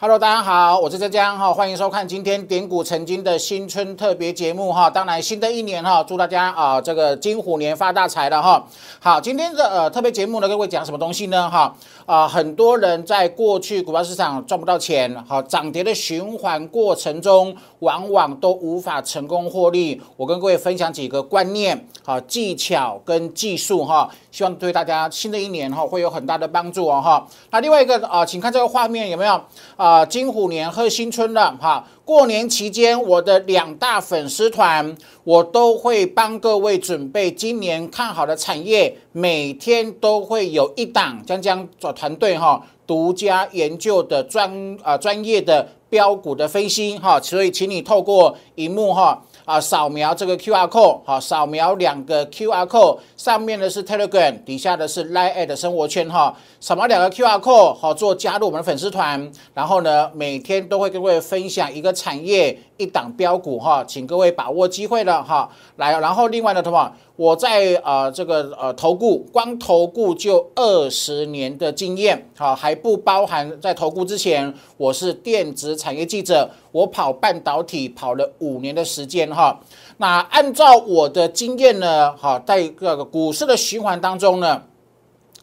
Hello，大家好，我是浙江哈，欢迎收看今天点股成金的新春特别节目哈。当然，新的一年哈，祝大家啊这个金虎年发大财了哈。好，今天的呃特别节目呢，各位讲什么东西呢哈？啊，很多人在过去股票市场赚不到钱，好涨跌的循环过程中，往往都无法成功获利。我跟各位分享几个观念、好技巧跟技术哈，希望对大家新的一年哈会有很大的帮助哦哈。那另外一个啊，请看这个画面有没有啊？金虎年贺新春的哈！过年期间，我的两大粉丝团，我都会帮各位准备今年看好的产业，每天都会有一档将将做团队哈，独家研究的专啊专业的标股的分析哈，所以请你透过荧幕哈。啊，扫描这个 Q R code，好，扫描两个 Q R code，上面的是 Telegram，底下的是 Line at 生活圈哈。扫描两个 Q R code，好，做加入我们的粉丝团，然后呢，每天都会跟各位分享一个产业。一档标股哈，请各位把握机会了哈。来，然后另外呢，什么？我在呃这个呃投顾，光投顾就二十年的经验，好，还不包含在投顾之前，我是电子产业记者，我跑半导体跑了五年的时间哈。那按照我的经验呢，好，在这个股市的循环当中呢，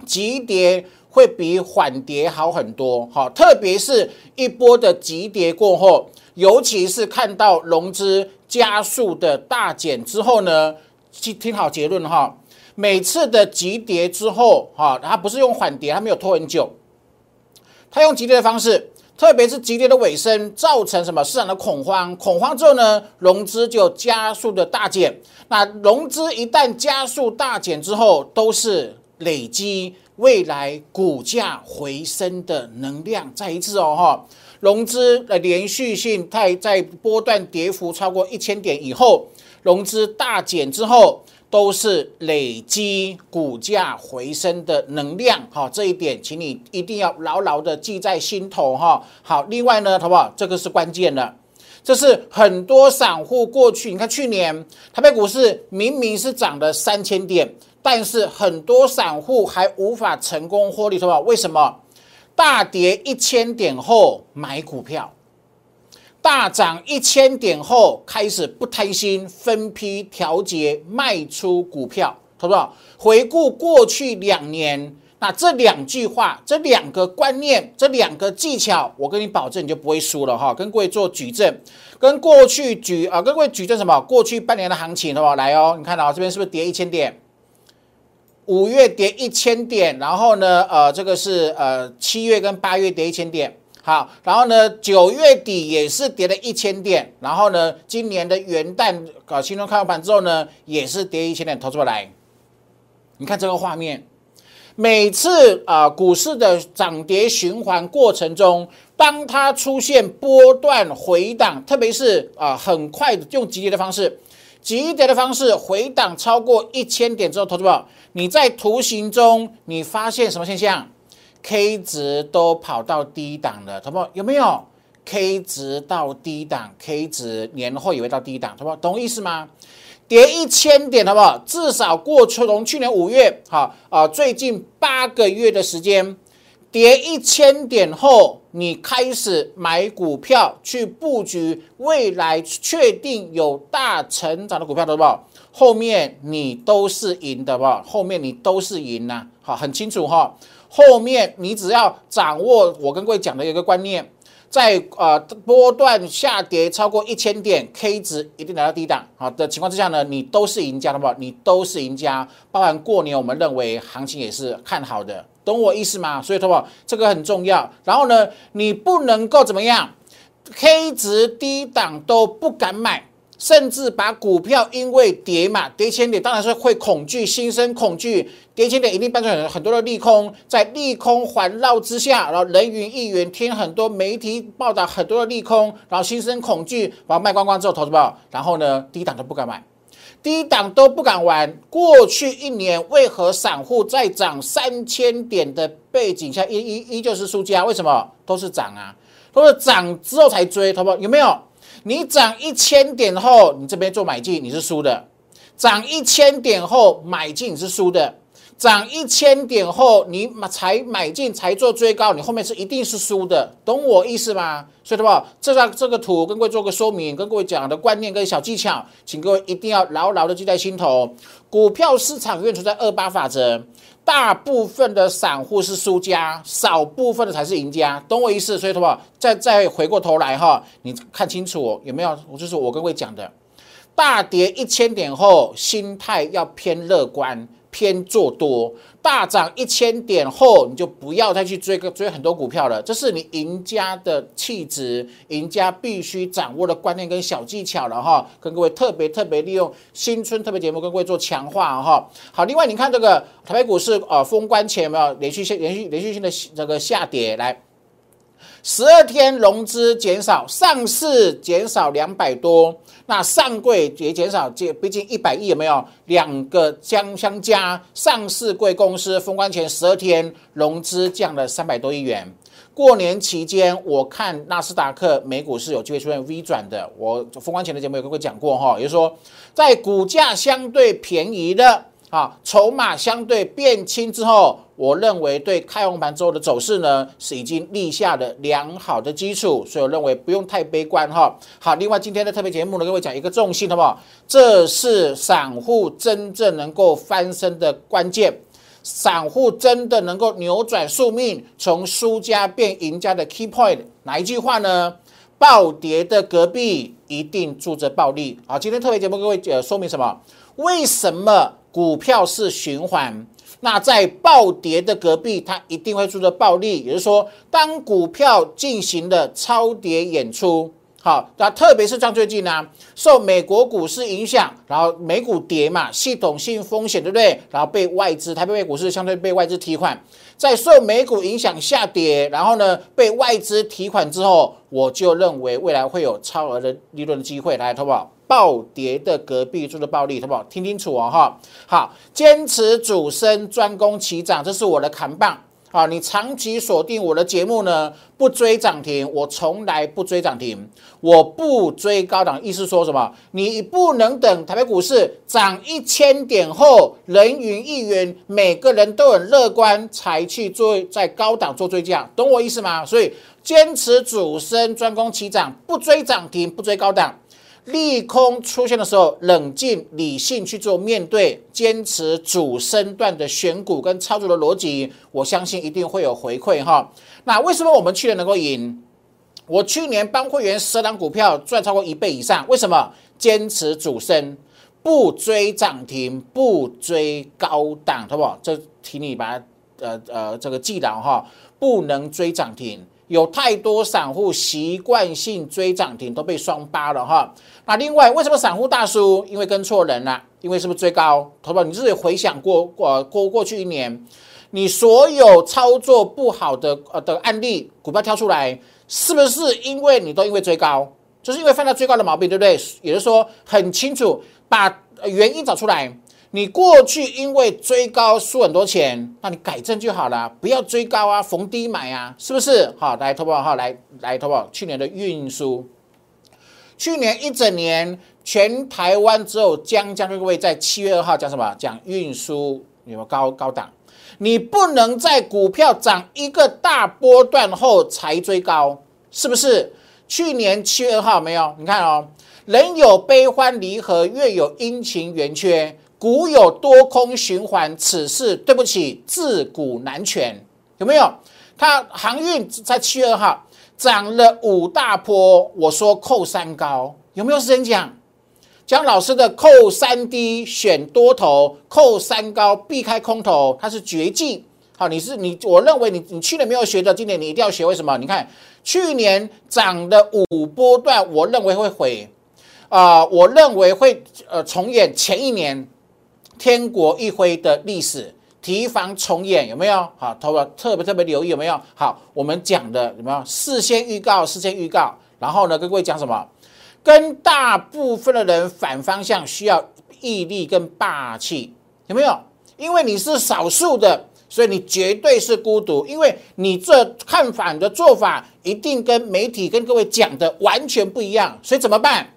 急跌会比缓跌好很多，好，特别是一波的急跌过后。尤其是看到融资加速的大减之后呢，听听好结论哈。每次的急跌之后哈，它不是用缓跌，它没有拖很久，它用急跌的方式，特别是急跌的尾声，造成什么市场的恐慌？恐慌之后呢，融资就加速的大减。那融资一旦加速大减之后，都是累积未来股价回升的能量。再一次哦哈。融资的连续性在在波段跌幅超过一千点以后，融资大减之后，都是累积股价回升的能量。哈，这一点，请你一定要牢牢的记在心头。哈，好，另外呢，好不好？这个是关键的，这是很多散户过去，你看去年台北股市明明是涨了三千点，但是很多散户还无法成功获利，好不好？为什么？大跌一千点后买股票，大涨一千点后开始不贪心，分批调节卖出股票，好不好？回顾过去两年，那这两句话、这两个观念、这两个技巧，我跟你保证，你就不会输了哈。跟各位做举证，跟过去举啊，跟各位举证什么？过去半年的行情，好不好？来哦，你看到这边是不是跌一千点？五月跌一千点，然后呢，呃，这个是呃七月跟八月跌一千点，好，然后呢九月底也是跌了一千点，然后呢今年的元旦搞新春开盘之后呢，也是跌一千点，投出来。你看这个画面，每次啊股市的涨跌循环过程中，当它出现波段回档，特别是啊很快的用急跌的方式。急跌的方式回档超过一千点之后，投资宝，你在图形中你发现什么现象？K 值都跑到低档了，好不好有没有？K 值到低档，K 值年后也会到低档，好不好懂我意思吗？跌一千点，好不好？至少过去从去年五月，好啊，最近八个月的时间。跌一千点后，你开始买股票去布局未来确定有大成长的股票，好不好？后面你都是赢的，好不好？后面你都是赢呐，好，很清楚哈。后面你只要掌握我跟各位讲的一个观念。在呃波段下跌超过一千点，K 值一定来到低档，好的情况之下呢，你都是赢家，好不好？你都是赢家。包含过年，我们认为行情也是看好的，懂我意思吗？所以，好不好？这个很重要。然后呢，你不能够怎么样，K 值低档都不敢买。甚至把股票因为跌嘛，跌千点，当然是会恐惧，心生恐惧。跌千点一定伴随很很多的利空，在利空环绕之下，然后人云亦云，听很多媒体报道很多的利空，然后心生恐惧，把它卖光光之后，投资报，然后呢，低档都不敢买，低档都不敢玩。过去一年，为何散户在涨三千点的背景下，依依依旧是输家？为什么？都是涨啊，都是涨之后才追，投资有没有？你涨一千点后，你这边做买进，你是输的；涨一千点后买进，你是输的。涨一千点后，你买才买进才做追高，你后面是一定是输的，懂我意思吗？所以的话，这张这个图跟各位做个说明，跟各位讲的观念跟小技巧，请各位一定要牢牢的记在心头。股票市场永远存在二八法则，大部分的散户是输家，少部分的才是赢家，懂我意思？所以的话，再再回过头来哈，你看清楚有没有？我就是我跟各位讲的，大跌一千点后，心态要偏乐观。偏做多，大涨一千点后，你就不要再去追个追很多股票了。这是你赢家的气质，赢家必须掌握的观念跟小技巧了哈。跟各位特别特别利用新春特别节目跟各位做强化哈。好，另外你看这个台北股市呃封关前有没有连续性连续连续性的这个下跌来？十二天融资减少，上市减少两百多，那上柜也减少，这毕竟一百亿有没有？两个相相加，上市贵公司封关前十二天融资降了三百多亿元。过年期间，我看纳斯达克美股是有机会出现 V 转的。我封关前的节目有跟各位讲过哈，也就是说，在股价相对便宜的。啊，筹码相对变轻之后，我认为对开红盘之后的走势呢，是已经立下了良好的基础，所以我认为不用太悲观哈。好，另外今天的特别节目呢，各位讲一个重心，好不好？这是散户真正能够翻身的关键，散户真的能够扭转宿命，从输家变赢家的 key point，哪一句话呢？暴跌的隔壁一定住着暴利。好，今天特别节目各位呃说明什么？为什么？股票是循环，那在暴跌的隔壁，它一定会出的暴利。也就是说，当股票进行了超跌演出，好，那特别是像最近呢，受美国股市影响，然后美股跌嘛，系统性风险，对不对？然后被外资，台北股市相对被外资提款，在受美股影响下跌，然后呢被外资提款之后，我就认为未来会有超额的利润的机会来，投保？暴跌的隔壁住的暴利，好不好？听清楚哦，哈，好，坚持主升，专攻起涨，这是我的扛棒啊！你长期锁定我的节目呢，不追涨停，我从来不追涨停，我不追高档，意思说什么？你不能等台北股市涨一千点后，人云亦云，每个人都很乐观，才去做在高档做追加，懂我意思吗？所以坚持主升，专攻起涨，不追涨停，不追高档。利空出现的时候，冷静理性去做面对，坚持主升段的选股跟操作的逻辑，我相信一定会有回馈哈。那为什么我们去年能够赢？我去年帮会员十档股票赚超过一倍以上，为什么？坚持主升，不追涨停，不追高档，好不好？这请你把它呃呃这个记牢哈，不能追涨停。有太多散户习惯性追涨停都被双八了哈。那另外为什么散户大输？因为跟错人了，因为是不是追高？投保你自己回想过过过过去一年，你所有操作不好的呃的案例，股票跳出来，是不是因为你都因为追高？就是因为犯了追高的毛病，对不对？也就是说很清楚，把原因找出来。你过去因为追高输很多钱，那你改正就好了，不要追高啊，逢低买啊，是不是？好，来投保哈，来来投保。去年的运输，去年一整年全台湾只有江江各位在七月二号讲什么？讲运输有没有高高档？你不能在股票涨一个大波段后才追高，是不是？去年七月二号没有？你看哦，人有悲欢离合，月有阴晴圆缺。股有多空循环，此事对不起，自古难全，有没有？它航运在七月二号涨了五大波，我说扣三高，有没有时间讲？江老师的扣三低选多头，扣三高避开空头，它是绝技。好，你是你，我认为你你去年没有学的，今年你一定要学。为什么？你看去年涨的五波段，我认为会毁啊，我认为会呃重演前一年。天国一挥的历史，提防重演有没有？好，投保特别特别留意有没有？好，我们讲的有没有？事先预告，事先预告，然后呢，跟各位讲什么？跟大部分的人反方向，需要毅力跟霸气，有没有？因为你是少数的，所以你绝对是孤独，因为你这看反的做法，一定跟媒体跟各位讲的完全不一样，所以怎么办？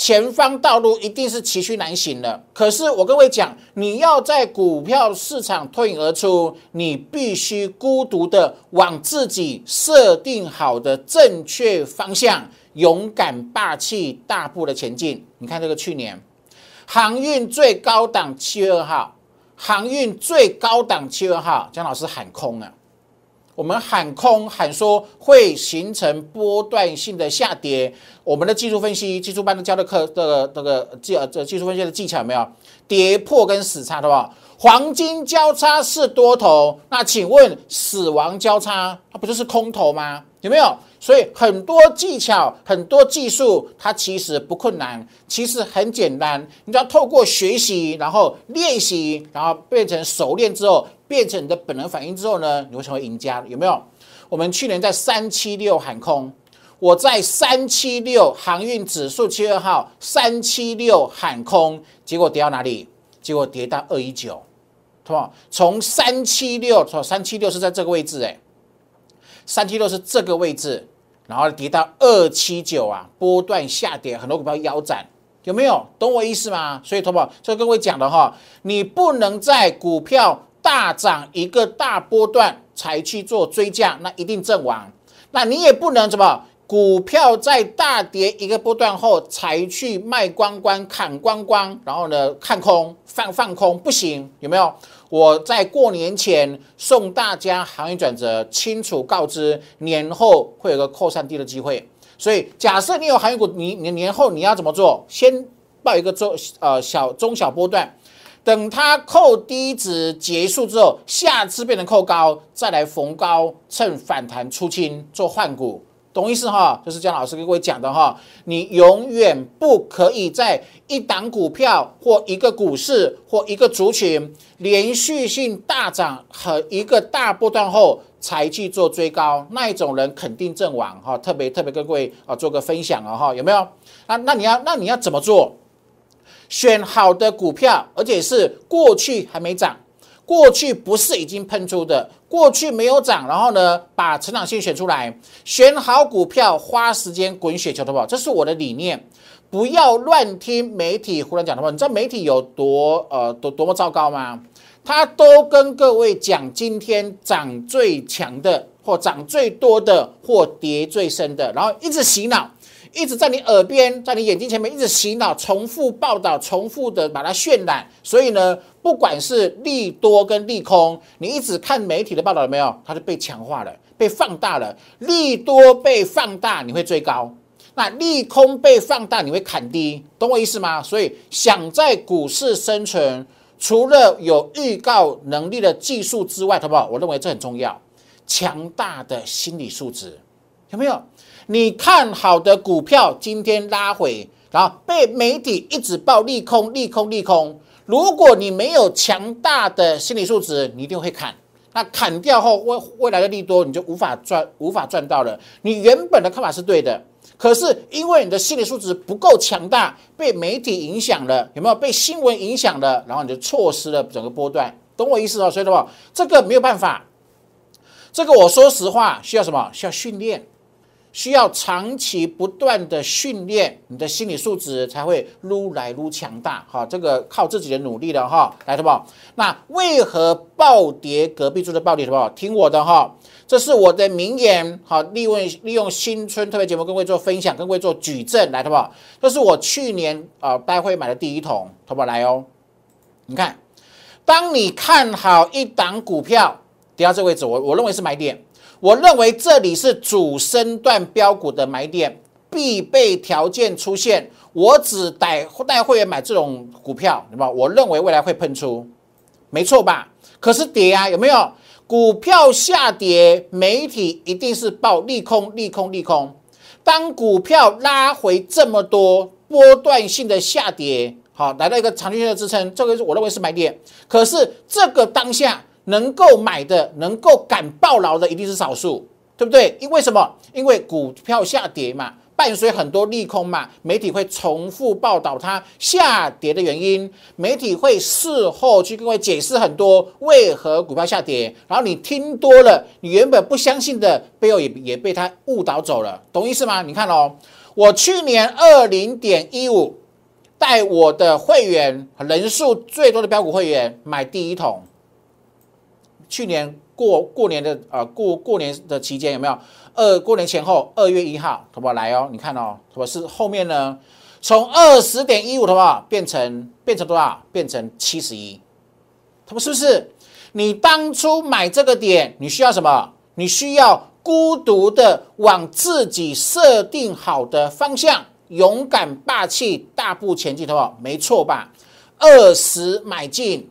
前方道路一定是崎岖难行的。可是我各位讲，你要在股票市场脱颖而出，你必须孤独的往自己设定好的正确方向，勇敢霸气大步的前进。你看这个去年航运最高档七月二号，航运最高档七月二号，江老师喊空了。我们喊空喊说会形成波段性的下跌，我们的技术分析、技术班的教的课的这个技呃这技术分析的技巧有没有跌破跟死叉的吧？黄金交叉是多头，那请问死亡交叉它不就是空头吗？有没有？所以很多技巧、很多技术，它其实不困难，其实很简单。你只要透过学习，然后练习，然后变成熟练之后，变成你的本能反应之后呢，你会成为赢家。有没有？我们去年在三七六喊空，我在三七六航运指数七月号三七六喊空，结果跌到哪里？结果跌到二一九，是吧？从三七六，从三七六是在这个位置，哎。三七六是这个位置，然后跌到二七九啊，波段下跌，很多股票腰斩，有没有？懂我意思吗？所以，投保就各位讲的哈，你不能在股票大涨一个大波段才去做追加，那一定阵亡。那你也不能怎么，股票在大跌一个波段后才去卖光光、砍光光，然后呢看空放放空，不行，有没有？我在过年前送大家行业转折，清楚告知年后会有个扣三低的机会。所以假设你有行业股，你你年后你要怎么做？先报一个中呃小中小波段，等它扣低值结束之后，下次变成扣高，再来逢高趁反弹出清做换股。懂意思哈？就是姜老师跟各位讲的哈，你永远不可以在一档股票或一个股市或一个族群连续性大涨和一个大波段后才去做追高，那一种人肯定阵亡哈。特别特别跟各位啊做个分享啊哈，有没有？啊那你要那你要怎么做？选好的股票，而且是过去还没涨。过去不是已经喷出的，过去没有涨，然后呢，把成长性选出来，选好股票，花时间滚雪球的话，这是我的理念。不要乱听媒体胡乱讲的话，你知道媒体有多呃多多么糟糕吗？他都跟各位讲今天涨最强的，或涨最多的，或跌最深的，然后一直洗脑。一直在你耳边，在你眼睛前面一直洗脑，重复报道，重复的把它渲染。所以呢，不管是利多跟利空，你一直看媒体的报道有没有？它是被强化了，被放大了。利多被放大，你会追高；那利空被放大，你会砍低。懂我意思吗？所以想在股市生存，除了有预告能力的技术之外，好不好？我认为这很重要，强大的心理素质有没有？你看好的股票今天拉回，然后被媒体一直报利空、利空、利空。如果你没有强大的心理素质，你一定会砍。那砍掉后，未未来的利多你就无法赚、无法赚到了。你原本的看法是对的，可是因为你的心理素质不够强大，被媒体影响了，有没有被新闻影响了？然后你就错失了整个波段，懂我意思哦？所以的话，这个没有办法。这个我说实话，需要什么？需要训练。需要长期不断的训练，你的心理素质才会撸来撸强大。哈，这个靠自己的努力了哈。来，好不？那为何暴跌？隔壁住的暴跌，好不？听我的哈，这是我的名言。好，利用利用新春特别节目跟各位做分享，跟各位做举证，来，好不？这是我去年啊，待会买的第一桶，好不？来哦，你看，当你看好一档股票跌到这位置，我我认为是买点。我认为这里是主升段标股的买点，必备条件出现。我只带带会员买这种股票，对吧？我认为未来会喷出，没错吧？可是跌啊，有没有？股票下跌，媒体一定是报利空，利空，利空。当股票拉回这么多波段性的下跌，好，来到一个长期性的支撑，这个是我认为是买点。可是这个当下。能够买的、能够敢抱牢的，一定是少数，对不对？因为什么？因为股票下跌嘛，伴随很多利空嘛，媒体会重复报道它下跌的原因，媒体会事后去跟各位解释很多为何股票下跌，然后你听多了，你原本不相信的背后也也被他误导走了，懂意思吗？你看哦。我去年二零点一五带我的会员人数最多的标股会员买第一桶，去年过过年的呃过过年的期间有没有？二过年前后二月一号，好不好？来哦，你看哦，什么是后面呢？从二十点一五，好不好？变成变成多少？变成七十一，他们是不是？你当初买这个点，你需要什么？你需要孤独的往自己设定好的方向，勇敢霸气大步前进，好不好？没错吧？二十买进，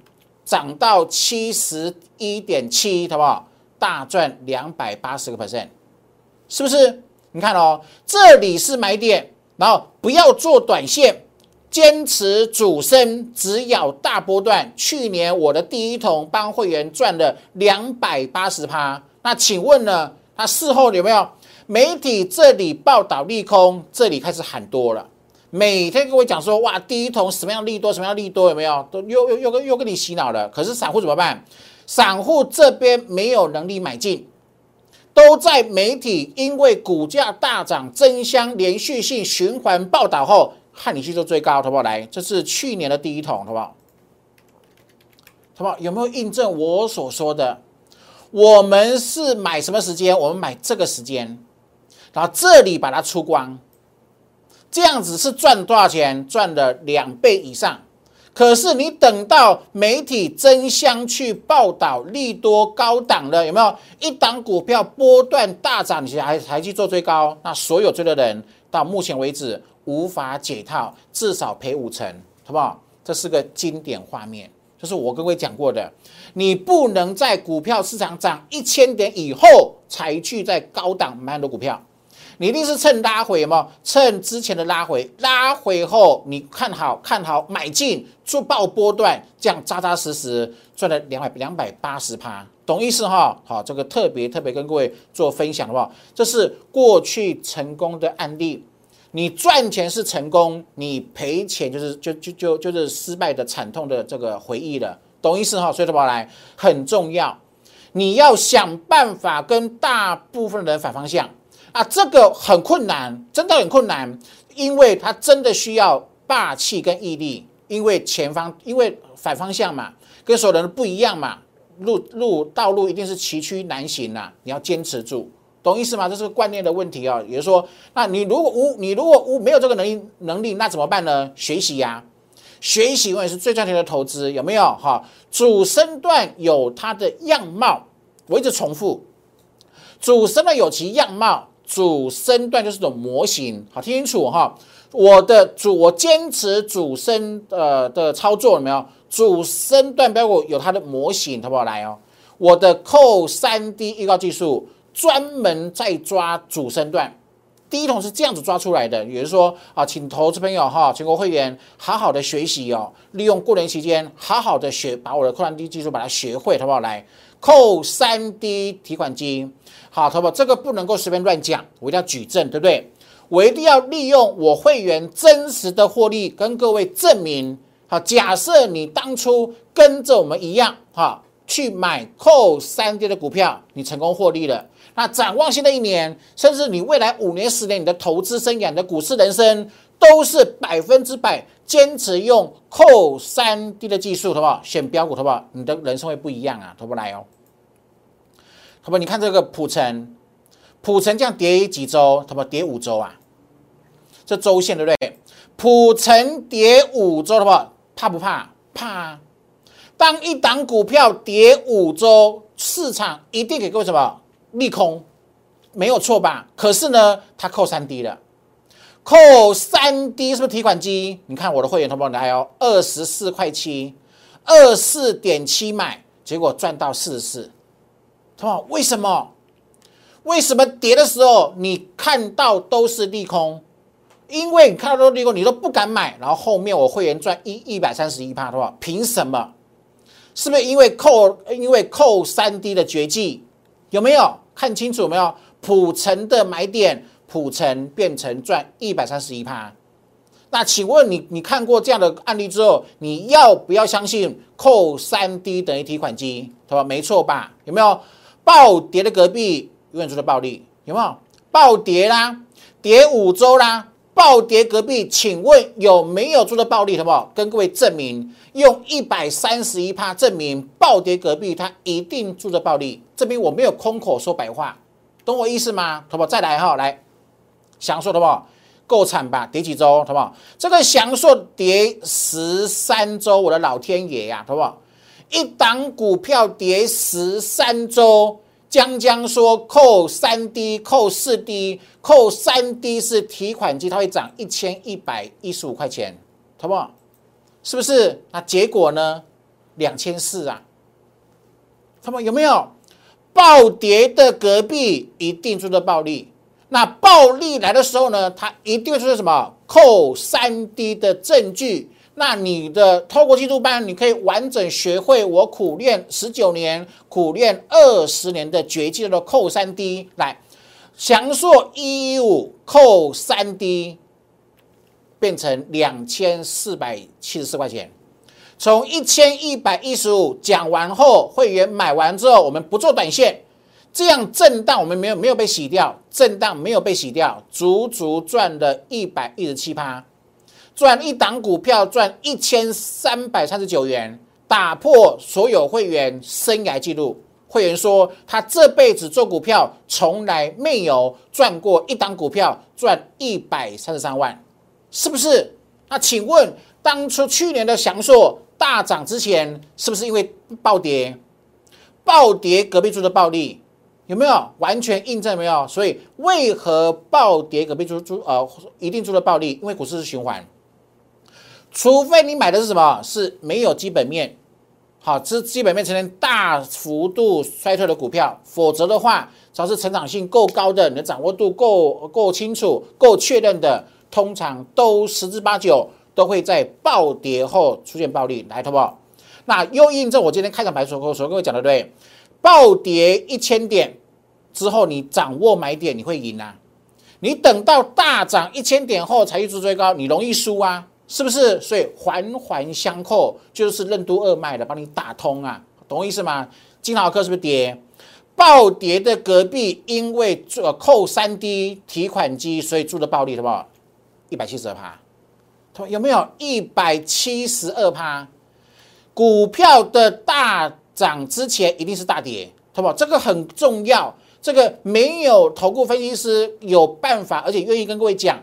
涨到七十一点七，好不好？大赚两百八十个 percent，是不是？你看哦，这里是买点，然后不要做短线。坚持主升，只咬大波段。去年我的第一桶帮会员赚了两百八十趴。那请问呢？他事后有没有媒体这里报道利空？这里开始喊多了，每天跟我讲说哇，第一桶什么样利多，什么样利多有没有？都又又又跟又跟你洗脑了。可是散户怎么办？散户这边没有能力买进，都在媒体因为股价大涨、争相连续性循环报道后。看你去做最高，好不好？来，这是去年的第一桶，好不好？好不好？有没有印证我所说的？我们是买什么时间？我们买这个时间，然后这里把它出光，这样子是赚多少钱？赚了两倍以上。可是你等到媒体争相去报道利多高档了，有没有？一档股票波段大涨，你还还去做最高？那所有追的人到目前为止。无法解套，至少赔五成，好不好？这是个经典画面，就是我跟各位讲过的。你不能在股票市场涨一千点以后才去在高档买很多股票，你一定是趁拉回嘛，趁之前的拉回，拉回后你看好看好买进做爆波段，这样扎扎实实赚了两百两百八十趴，懂意思哈？好，这个特别特别跟各位做分享，好不好？这是过去成功的案例。你赚钱是成功，你赔钱就是就就就就是失败的惨痛的这个回忆了，懂意思哈？所以说宝来很重要，你要想办法跟大部分人反方向啊，这个很困难，真的很困难，因为它真的需要霸气跟毅力，因为前方因为反方向嘛，跟所有人不一样嘛，路路道路一定是崎岖难行呐，你要坚持住。懂意思吗？这是个观念的问题啊。也就是说，那你如果无你如果无没有这个能力能力，那怎么办呢？学习呀，学习永远是最赚钱的投资，有没有？哈，主升段有它的样貌，我一直重复，主升段有其样貌，主升段就是种模型。好，听清楚哈。我的主，我坚持主升呃的操作，有没有？主升段标股有它的模型，好不好？来哦，我的扣三 D 预告技术。专门在抓主升段，第一桶是这样子抓出来的。也就是说啊，请投资朋友哈，全国会员好好的学习哦，利用过年期间好好的学，把我的扣三 D 技术把它学会，好不好？来，扣三 D 提款机，好，好不好？这个不能够随便乱讲，我一定要举证，对不对？我一定要利用我会员真实的获利跟各位证明。好，假设你当初跟着我们一样，哈。去买扣三 D 的股票，你成功获利了。那展望新的一年，甚至你未来五年、十年，你的投资生涯、你的股市人生，都是百分之百坚持用扣三 D 的技术，好不好？选标股，好不好？你的人生会不一样啊，好不来哦。好不？你看这个普成，普成这样跌几周，好不？跌五周啊，这周线对不对？普成跌五周，好不好？怕不怕？怕。当一档股票跌五周，市场一定给各位什么利空，没有错吧？可是呢，它扣三 D 了，扣三 D 是不是提款机？你看我的会员同胞来哦，二十四块七，二四点七买，结果赚到四十四，同胞为什么？为什么跌的时候你看到都是利空？因为你看到都是利空，你都不敢买，然后后面我会员赚一一百三十一趴，对吧？凭什么？是不是因为扣因为扣三 D 的绝技有没有看清楚？没有普成的买点？普成变成赚一百三十一趴。那请问你你看过这样的案例之后，你要不要相信扣三 D 等于提款机？对吧？没错吧？有没有暴跌的隔壁永远做的暴利？有没有暴跌啦？跌五周啦？暴跌隔壁，请问有没有做的暴利？好不好？跟各位证明，用一百三十一趴证明暴跌隔壁，它一定做的暴利。证明我没有空口说白话，懂我意思吗？好不好？再来哈，来，享受好不好？够惨吧？跌几周，好不好？这个享受跌十三周，我的老天爷呀，好不好？一档股票跌十三周。江江说扣三 D，扣四 D，扣三 D 是提款机，它会涨一千一百一十五块钱，好不好？是不是？那结果呢？两千四啊，他们有没有暴跌的隔壁一定出的暴利？那暴利来的时候呢，它一定会出什么扣三 D 的证据？那你的透过季度班，你可以完整学会我苦练十九年、苦练二十年的绝技，叫做扣三 D。来，祥硕一一五扣三 D，变成两千四百七十四块钱。从一千一百一十五讲完后，会员买完之后，我们不做短线，这样震荡我们没有没有被洗掉，震荡没有被洗掉，足足赚了一百一十七趴。赚一档股票赚一千三百三十九元，打破所有会员生涯记录。会员说他这辈子做股票从来没有赚过一档股票赚一百三十三万，是不是？那请问当初去年的祥硕大涨之前，是不是因为暴跌？暴跌隔壁猪的暴利有没有完全印证？没有。所以为何暴跌隔壁猪猪呃一定出了暴利？因为股市是循环。除非你买的是什么？是没有基本面，好，这基本面呈现大幅度衰退的股票，否则的话，只要是成长性够高的，你的掌握度够够清楚、够确认的，通常都十之八九都会在暴跌后出现暴利，来，好不？那又印证我今天开场白所所跟各位讲的对，暴跌一千点之后，你掌握买点，你会赢啊！你等到大涨一千点后才去做追高，你容易输啊！是不是？所以环环相扣，就是任督二脉的帮你打通啊，懂我意思吗？金豪客是不是跌？暴跌的隔壁，因为做扣三 D 提款机，所以做的暴利，好不好？一百七十二趴，有没有一百七十二趴？股票的大涨之前一定是大跌，好不好？这个很重要，这个没有投顾分析师有办法，而且愿意跟各位讲。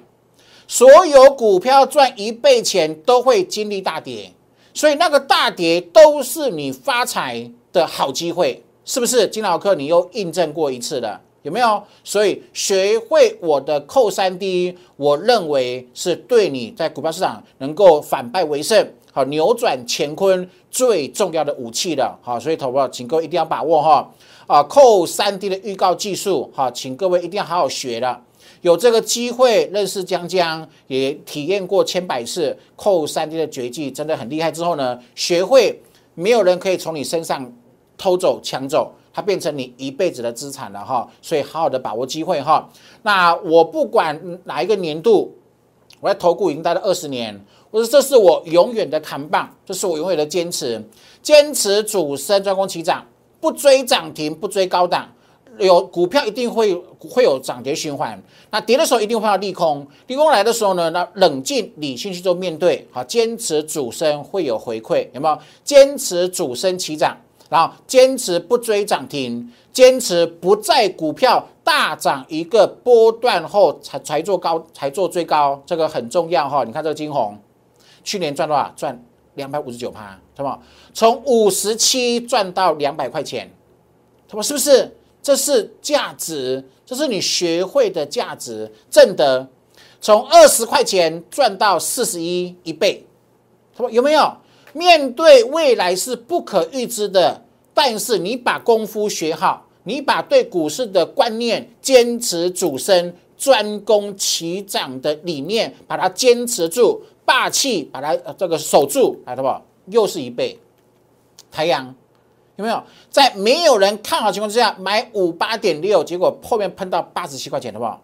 所有股票赚一倍钱都会经历大跌，所以那个大跌都是你发财的好机会，是不是？金老客，你又印证过一次了，有没有？所以学会我的扣三 D，我认为是对你在股票市场能够反败为胜，好扭转乾坤最重要的武器了。好，所以投保，请各位一定要把握哈啊，扣三 D 的预告技术，好，请各位一定要好好学了。有这个机会认识江江，也体验过千百次扣三 D 的绝技，真的很厉害。之后呢，学会没有人可以从你身上偷走、抢走，它变成你一辈子的资产了哈。所以好好的把握机会哈。那我不管哪一个年度，我在投顾已经待了二十年，我说这是我永远的扛棒，这是我永远的坚持，坚持主升专攻起涨，不追涨停，不追高档。有股票一定会会有涨跌循环，那跌的时候一定会要利空，利空来的时候呢，那冷静理性去做面对，好，坚持主升会有回馈，有没有？坚持主升起涨，然后坚持不追涨停，坚持不在股票大涨一个波段后才才做高才做最高，这个很重要哈。你看这个金红，去年赚多少？赚两百五十九趴，什么？从五十七赚到两百块钱，他说是不是？这是价值，这是你学会的价值，挣得从二十块钱赚到四十一一倍，他说有没有？面对未来是不可预知的，但是你把功夫学好，你把对股市的观念坚持主升专攻起涨的理念，把它坚持住，霸气把它这个守住，来，好不？又是一倍，太阳。有没有在没有人看好情况之下买五八点六，结果后面喷到八十七块钱，好不好？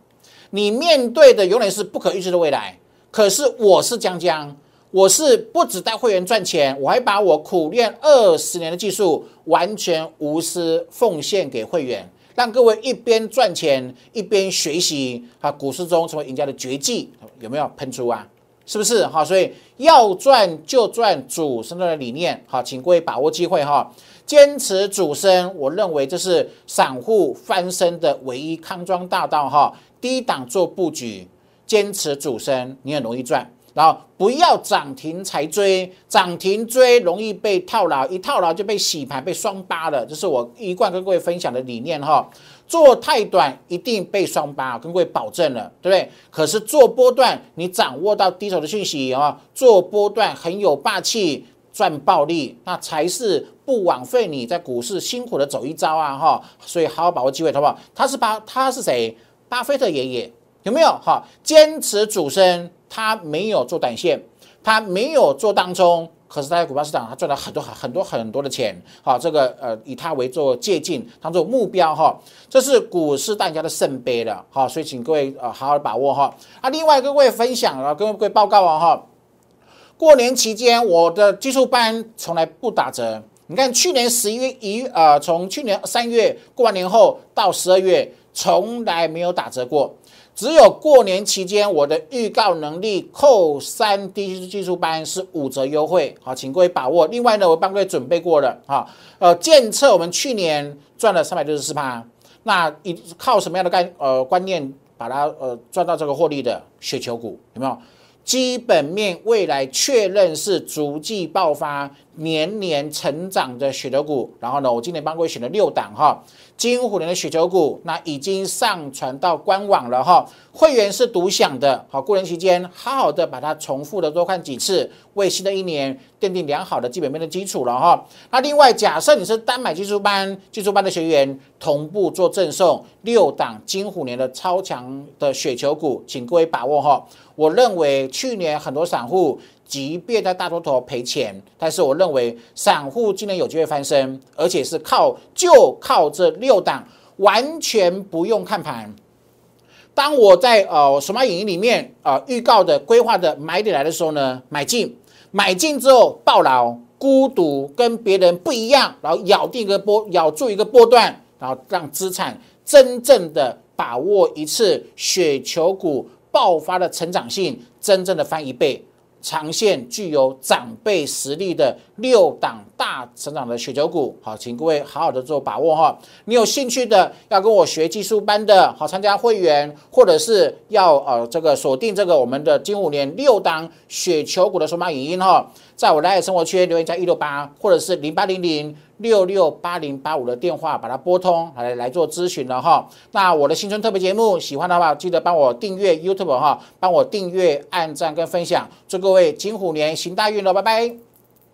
你面对的永远是不可预知的未来。可是我是江江，我是不只带会员赚钱，我还把我苦练二十年的技术完全无私奉献给会员，让各位一边赚钱一边学习啊，股市中成为赢家的绝技。有没有喷出啊？是不是？哈，所以要赚就赚主升段的理念，好，请各位把握机会哈，坚持主升，我认为这是散户翻身的唯一康庄大道哈。低档做布局，坚持主升，你很容易赚。然后不要涨停才追，涨停追容易被套牢，一套牢就被洗盘、被双八了。这是我一贯跟各位分享的理念哈。做太短一定被双八，跟各位保证了，对不对？可是做波段，你掌握到低手的讯息啊，做波段很有霸气，赚暴利，那才是不枉费你在股市辛苦的走一遭啊哈。所以好好把握机会，好不好？他是巴，他是谁？巴菲特爷爷有没有？哈，坚持主升。他没有做短线，他没有做当中，可是他在股票市场他赚了很多很多很多的钱。好，这个呃以他为做借鉴，当做目标哈，这是股市大家的圣杯了。好，所以请各位呃好好把握哈。啊，另外各位分享啊，跟各位报告啊哈，过年期间我的技术班从来不打折。你看去年十一月一呃，从去年三月过完年后到十二月，从来没有打折过。只有过年期间，我的预告能力扣三低技术班是五折优惠，好，请各位把握。另外呢，我帮各位准备过了，哈，呃，建测我们去年赚了三百六十四趴，那一靠什么样的概呃观念把它呃赚到这个获利的雪球股有没有？基本面未来确认是逐季爆发、年年成长的选择股，然后呢，我今年帮各位选了六档哈。金虎年的雪球股，那已经上传到官网了哈，会员是独享的。好，过年期间好好的把它重复的多看几次，为新的一年奠定良好的基本面的基础了哈。那另外，假设你是单买技术班、技术班的学员，同步做赠送六档金虎年的超强的雪球股，请各位把握哈。我认为去年很多散户。即便在大多头赔钱，但是我认为散户今年有机会翻身，而且是靠就靠这六档，完全不用看盘。当我在呃什么影音里面啊预告的规划的买点来的时候呢，买进，买进之后爆牢，孤独跟别人不一样，然后咬定一个波，咬住一个波段，然后让资产真正的把握一次雪球股爆发的成长性，真正的翻一倍。长线具有长辈实力的六档大成长的雪球股，好，请各位好好的做把握哈。你有兴趣的要跟我学技术班的，好参加会员，或者是要呃这个锁定这个我们的金五年六档雪球股的数码影音哈，在我的爱生活圈留言加一六八，或者是零八零零。六六八零八五的电话，把它拨通来来做咨询了哈。那我的新春特别节目，喜欢的话记得帮我订阅 YouTube 哈，帮我订阅、按赞跟分享。祝各位金虎年行大运喽，拜拜！